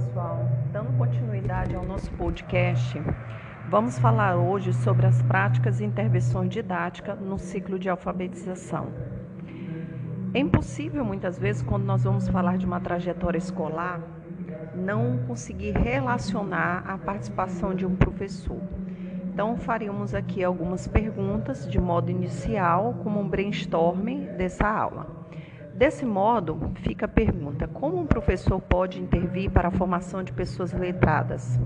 pessoal, dando continuidade ao nosso podcast, vamos falar hoje sobre as práticas e intervenções didáticas no ciclo de alfabetização. É impossível muitas vezes, quando nós vamos falar de uma trajetória escolar, não conseguir relacionar a participação de um professor. Então, faríamos aqui algumas perguntas de modo inicial, como um brainstorming dessa aula. Desse modo, fica a pergunta: como um professor pode intervir para a formação de pessoas letradas?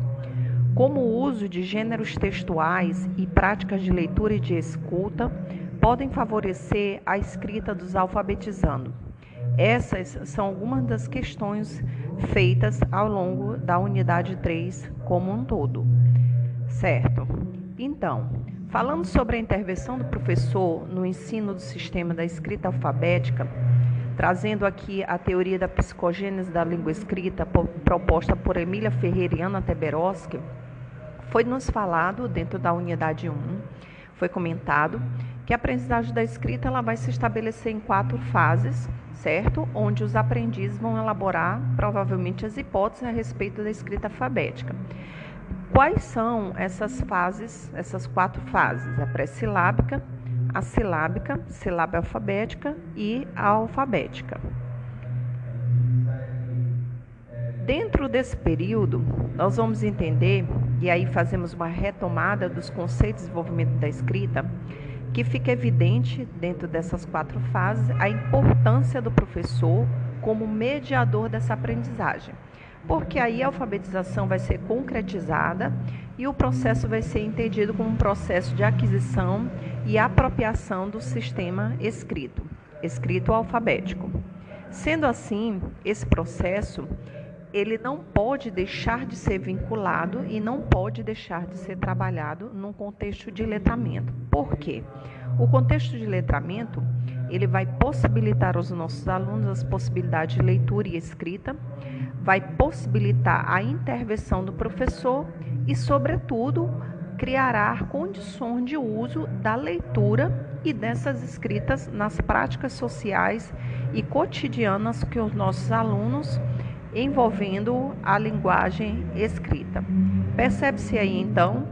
Como o uso de gêneros textuais e práticas de leitura e de escuta podem favorecer a escrita dos alfabetizando? Essas são algumas das questões feitas ao longo da unidade 3 como um todo. Certo? Então, falando sobre a intervenção do professor no ensino do sistema da escrita alfabética, trazendo aqui a teoria da psicogênese da língua escrita proposta por Emília Ferreira e Ana Teberoski, foi nos falado dentro da unidade 1, foi comentado que a aprendizagem da escrita ela vai se estabelecer em quatro fases, certo? Onde os aprendizes vão elaborar provavelmente as hipóteses a respeito da escrita alfabética. Quais são essas fases, essas quatro fases? A pré-silábica, a silábica, sílaba alfabética e a alfabética. Dentro desse período, nós vamos entender, e aí fazemos uma retomada dos conceitos de desenvolvimento da escrita, que fica evidente dentro dessas quatro fases a importância do professor como mediador dessa aprendizagem porque aí a alfabetização vai ser concretizada e o processo vai ser entendido como um processo de aquisição e apropriação do sistema escrito, escrito alfabético. Sendo assim, esse processo ele não pode deixar de ser vinculado e não pode deixar de ser trabalhado num contexto de letramento. Por quê? O contexto de letramento ele vai possibilitar aos nossos alunos as possibilidades de leitura e escrita, vai possibilitar a intervenção do professor e, sobretudo, criará condições de uso da leitura e dessas escritas nas práticas sociais e cotidianas que os nossos alunos envolvendo a linguagem escrita. Percebe-se aí então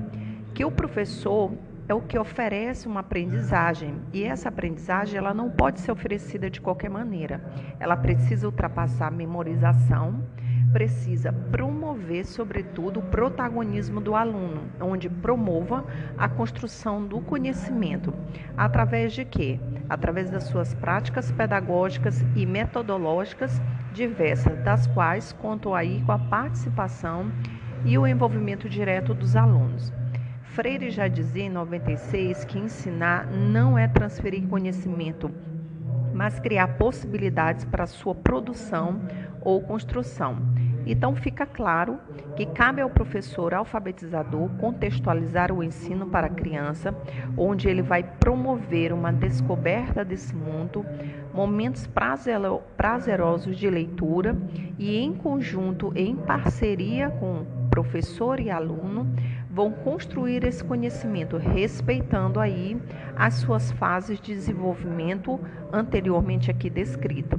que o professor é o que oferece uma aprendizagem e essa aprendizagem ela não pode ser oferecida de qualquer maneira. Ela precisa ultrapassar a memorização, precisa promover, sobretudo, o protagonismo do aluno, onde promova a construção do conhecimento. Através de quê? Através das suas práticas pedagógicas e metodológicas diversas, das quais contam aí com a participação e o envolvimento direto dos alunos. Freire já dizia em 96 que ensinar não é transferir conhecimento, mas criar possibilidades para sua produção ou construção. Então fica claro que cabe ao professor alfabetizador contextualizar o ensino para a criança, onde ele vai promover uma descoberta desse mundo, momentos prazerosos de leitura e em conjunto, em parceria com professor e aluno, vão construir esse conhecimento respeitando aí as suas fases de desenvolvimento anteriormente aqui descritas.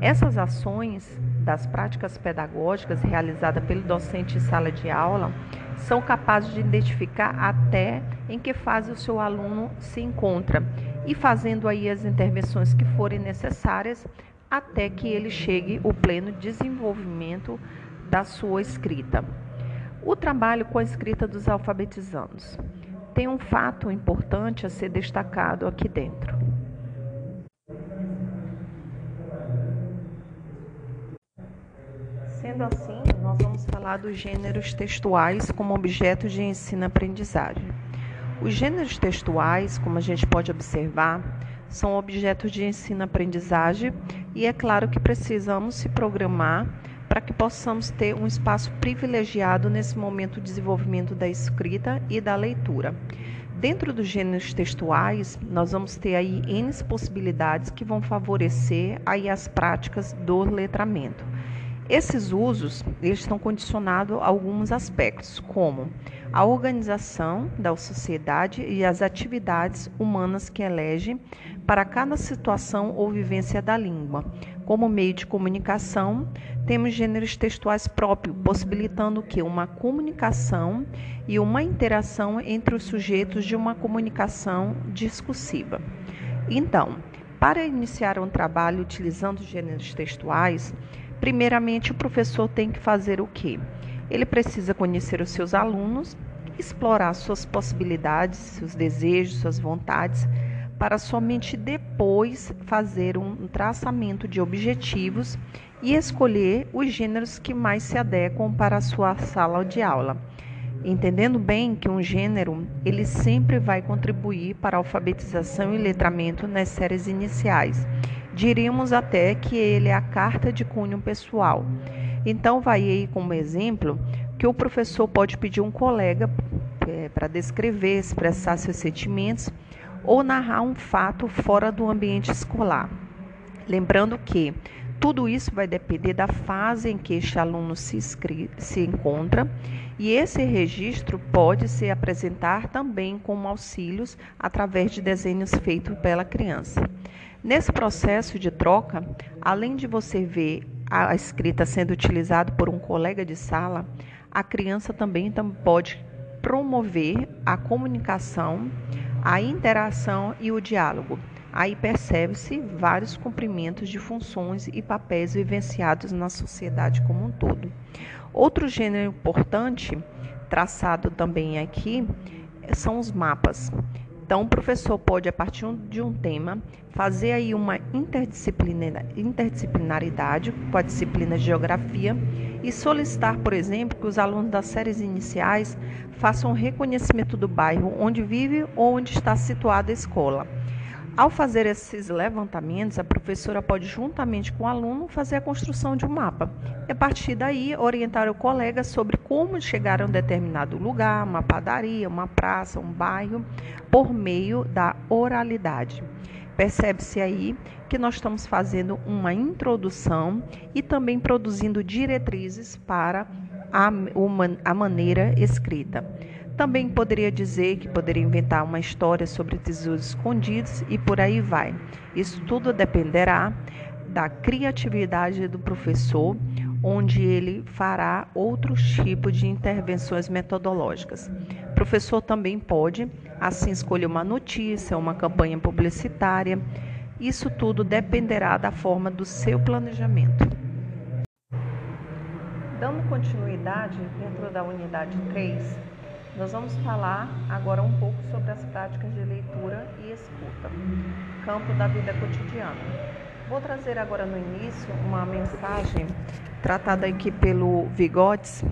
Essas ações das práticas pedagógicas realizadas pelo docente em sala de aula são capazes de identificar até em que fase o seu aluno se encontra e fazendo aí as intervenções que forem necessárias até que ele chegue o pleno desenvolvimento da sua escrita. O trabalho com a escrita dos alfabetizandos tem um fato importante a ser destacado aqui dentro. Sendo assim, nós vamos falar dos gêneros textuais como objeto de ensino-aprendizagem. Os gêneros textuais, como a gente pode observar, são objetos de ensino-aprendizagem e é claro que precisamos se programar para que possamos ter um espaço privilegiado nesse momento de desenvolvimento da escrita e da leitura. Dentro dos gêneros textuais, nós vamos ter aí N possibilidades que vão favorecer aí as práticas do letramento. Esses usos eles estão condicionados a alguns aspectos, como a organização da sociedade e as atividades humanas que elege para cada situação ou vivência da língua, Como meio de comunicação, temos gêneros textuais próprios, possibilitando que uma comunicação e uma interação entre os sujeitos de uma comunicação discursiva. Então, para iniciar um trabalho utilizando gêneros textuais, primeiramente o professor tem que fazer o quê? Ele precisa conhecer os seus alunos, explorar suas possibilidades, seus desejos, suas vontades, para somente depois fazer um traçamento de objetivos e escolher os gêneros que mais se adequam para a sua sala de aula. Entendendo bem que um gênero, ele sempre vai contribuir para a alfabetização e letramento nas séries iniciais. Diríamos até que ele é a carta de cunho pessoal. Então, vai aí como exemplo que o professor pode pedir um colega é, para descrever, expressar seus sentimentos ou narrar um fato fora do ambiente escolar. Lembrando que tudo isso vai depender da fase em que este aluno se, se encontra e esse registro pode se apresentar também como auxílios através de desenhos feitos pela criança. Nesse processo de troca, além de você ver a escrita sendo utilizada por um colega de sala, a criança também pode promover a comunicação, a interação e o diálogo. Aí percebe-se vários cumprimentos de funções e papéis vivenciados na sociedade como um todo. Outro gênero importante, traçado também aqui, são os mapas. Então, o professor pode, a partir de um tema, fazer aí uma interdisciplinaridade com a disciplina de geografia e solicitar, por exemplo, que os alunos das séries iniciais façam um reconhecimento do bairro onde vive ou onde está situada a escola. Ao fazer esses levantamentos, a professora pode, juntamente com o aluno, fazer a construção de um mapa. E a partir daí, orientar o colega sobre como chegar a um determinado lugar, uma padaria, uma praça, um bairro, por meio da oralidade. Percebe-se aí que nós estamos fazendo uma introdução e também produzindo diretrizes para a, uma, a maneira escrita. Também poderia dizer que poderia inventar uma história sobre tesouros escondidos e por aí vai. Isso tudo dependerá da criatividade do professor, onde ele fará outros tipos de intervenções metodológicas. O professor também pode, assim, escolher uma notícia, uma campanha publicitária. Isso tudo dependerá da forma do seu planejamento. Dando continuidade dentro da unidade 3, nós vamos falar agora um pouco sobre as práticas de leitura e escuta, campo da vida cotidiana. Vou trazer agora no início uma mensagem tratada aqui pelo Vigotes,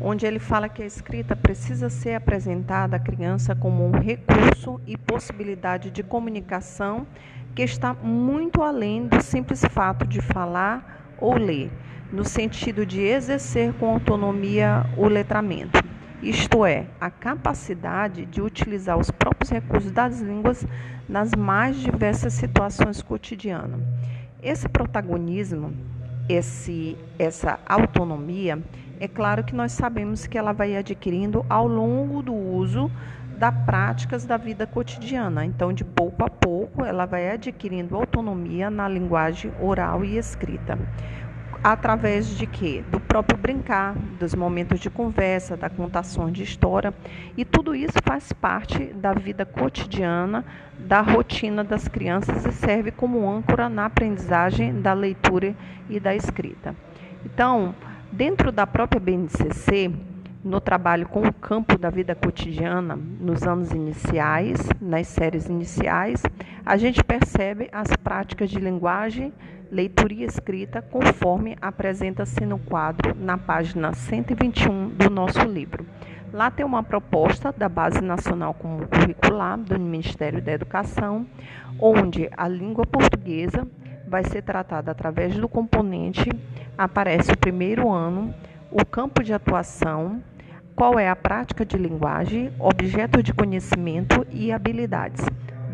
onde ele fala que a escrita precisa ser apresentada à criança como um recurso e possibilidade de comunicação que está muito além do simples fato de falar ou ler, no sentido de exercer com autonomia o letramento isto é, a capacidade de utilizar os próprios recursos das línguas nas mais diversas situações cotidianas. Esse protagonismo, esse, essa autonomia, é claro que nós sabemos que ela vai adquirindo ao longo do uso das práticas da vida cotidiana. Então, de pouco a pouco, ela vai adquirindo autonomia na linguagem oral e escrita através de quê? Do próprio brincar, dos momentos de conversa, da contação de história, e tudo isso faz parte da vida cotidiana, da rotina das crianças e serve como âncora na aprendizagem da leitura e da escrita. Então, dentro da própria BNCC, no trabalho com o campo da vida cotidiana, nos anos iniciais, nas séries iniciais, a gente percebe as práticas de linguagem, leitura e escrita, conforme apresenta-se no quadro na página 121 do nosso livro. Lá tem uma proposta da Base Nacional Comum Curricular do Ministério da Educação, onde a língua portuguesa vai ser tratada através do componente, aparece o primeiro ano, o campo de atuação, qual é a prática de linguagem, objeto de conhecimento e habilidades.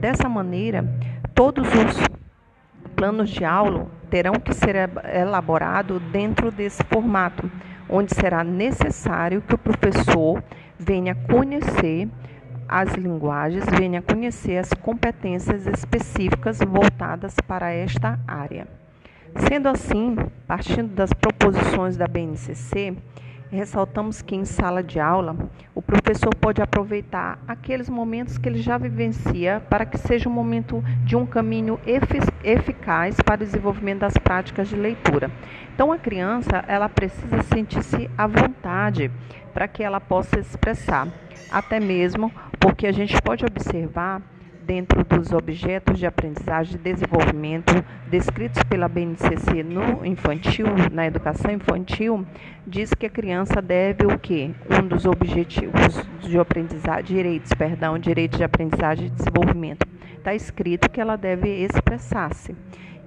Dessa maneira, todos os planos de aula terão que ser elaborados dentro desse formato, onde será necessário que o professor venha conhecer as linguagens, venha conhecer as competências específicas voltadas para esta área. Sendo assim, partindo das proposições da BNCC, ressaltamos que em sala de aula o professor pode aproveitar aqueles momentos que ele já vivencia para que seja um momento de um caminho eficaz para o desenvolvimento das práticas de leitura. Então a criança ela precisa sentir-se à vontade para que ela possa expressar, até mesmo porque a gente pode observar dentro dos objetos de aprendizagem e desenvolvimento descritos pela BNCC no infantil, na educação infantil, diz que a criança deve o quê? Um dos objetivos de aprendizagem, direitos, perdão, direitos de aprendizagem e desenvolvimento. Está escrito que ela deve expressar-se.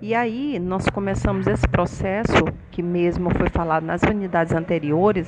E aí nós começamos esse processo, que mesmo foi falado nas unidades anteriores,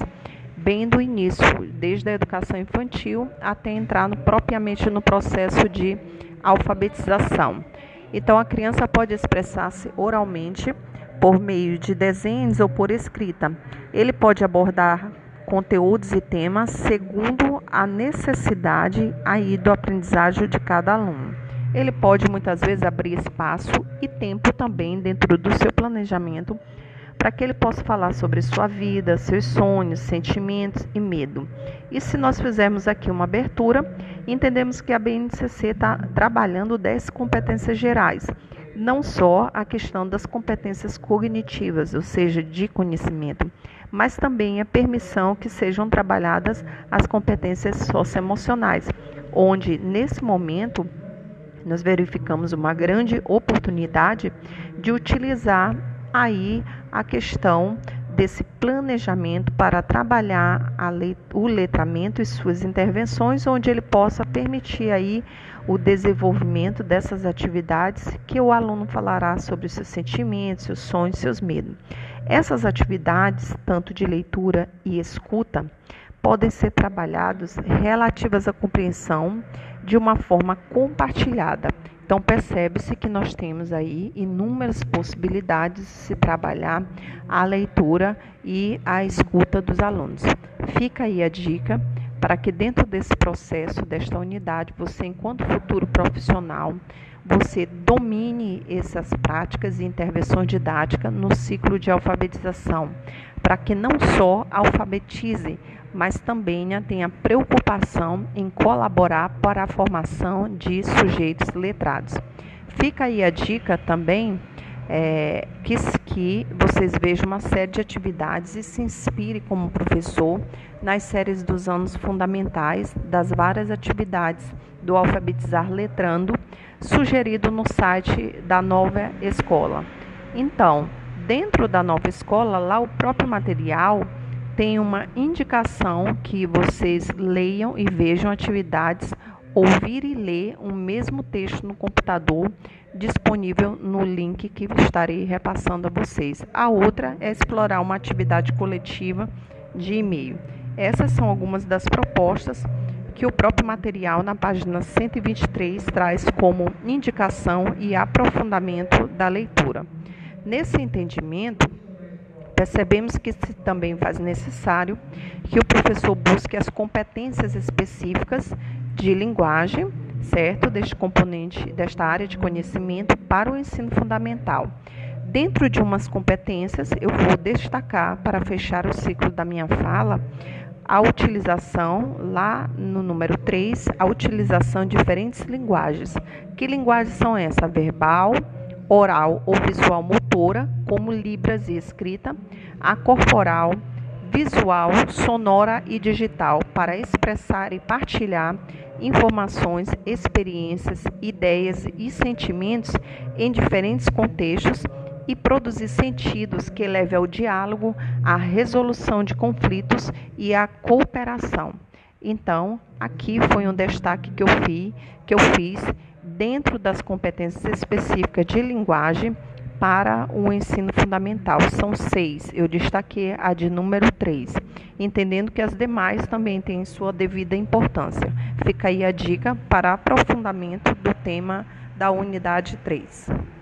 bem do início, desde a educação infantil até entrar no, propriamente no processo de alfabetização. Então, a criança pode expressar-se oralmente, por meio de desenhos ou por escrita. Ele pode abordar conteúdos e temas segundo a necessidade aí do aprendizagem de cada aluno. Ele pode muitas vezes abrir espaço e tempo também dentro do seu planejamento para que ele possa falar sobre sua vida, seus sonhos, sentimentos e medo. E se nós fizermos aqui uma abertura, entendemos que a BNCC está trabalhando 10 competências gerais, não só a questão das competências cognitivas, ou seja, de conhecimento, mas também a permissão que sejam trabalhadas as competências socioemocionais, onde nesse momento nós verificamos uma grande oportunidade de utilizar aí a questão desse planejamento para trabalhar o letramento e suas intervenções, onde ele possa permitir aí o desenvolvimento dessas atividades que o aluno falará sobre seus sentimentos, seus sonhos, seus medos. Essas atividades, tanto de leitura e escuta, podem ser trabalhadas relativas à compreensão de uma forma compartilhada então percebe-se que nós temos aí inúmeras possibilidades de se trabalhar a leitura e a escuta dos alunos. Fica aí a dica para que dentro desse processo, desta unidade, você, enquanto futuro profissional, você domine essas práticas e intervenções didáticas no ciclo de alfabetização, para que não só alfabetize, mas também né, tenha preocupação em colaborar para a formação de sujeitos letrados. Fica aí a dica também é, que, que vocês vejam uma série de atividades e se inspire como professor nas séries dos anos fundamentais das várias atividades do Alfabetizar Letrando, sugerido no site da nova escola. Então, dentro da nova escola, lá o próprio material tem uma indicação que vocês leiam e vejam atividades, ouvir e ler o mesmo texto no computador disponível no link que estarei repassando a vocês. A outra é explorar uma atividade coletiva de e-mail. Essas são algumas das propostas que o próprio material na página 123 traz como indicação e aprofundamento da leitura. Nesse entendimento, Percebemos que se também faz necessário que o professor busque as competências específicas de linguagem, certo, deste componente, desta área de conhecimento para o ensino fundamental. Dentro de umas competências, eu vou destacar, para fechar o ciclo da minha fala, a utilização, lá no número 3, a utilização de diferentes linguagens. Que linguagens são essas? Verbal, oral ou visual motora, como libras e escrita, a corporal, visual, sonora e digital, para expressar e partilhar informações, experiências, ideias e sentimentos em diferentes contextos e produzir sentidos que levem ao diálogo, à resolução de conflitos e à cooperação. Então, aqui foi um destaque que eu fiz, que eu fiz dentro das competências específicas de linguagem para o ensino fundamental. São seis, eu destaquei a de número três, entendendo que as demais também têm sua devida importância. Fica aí a dica para aprofundamento do tema da unidade 3.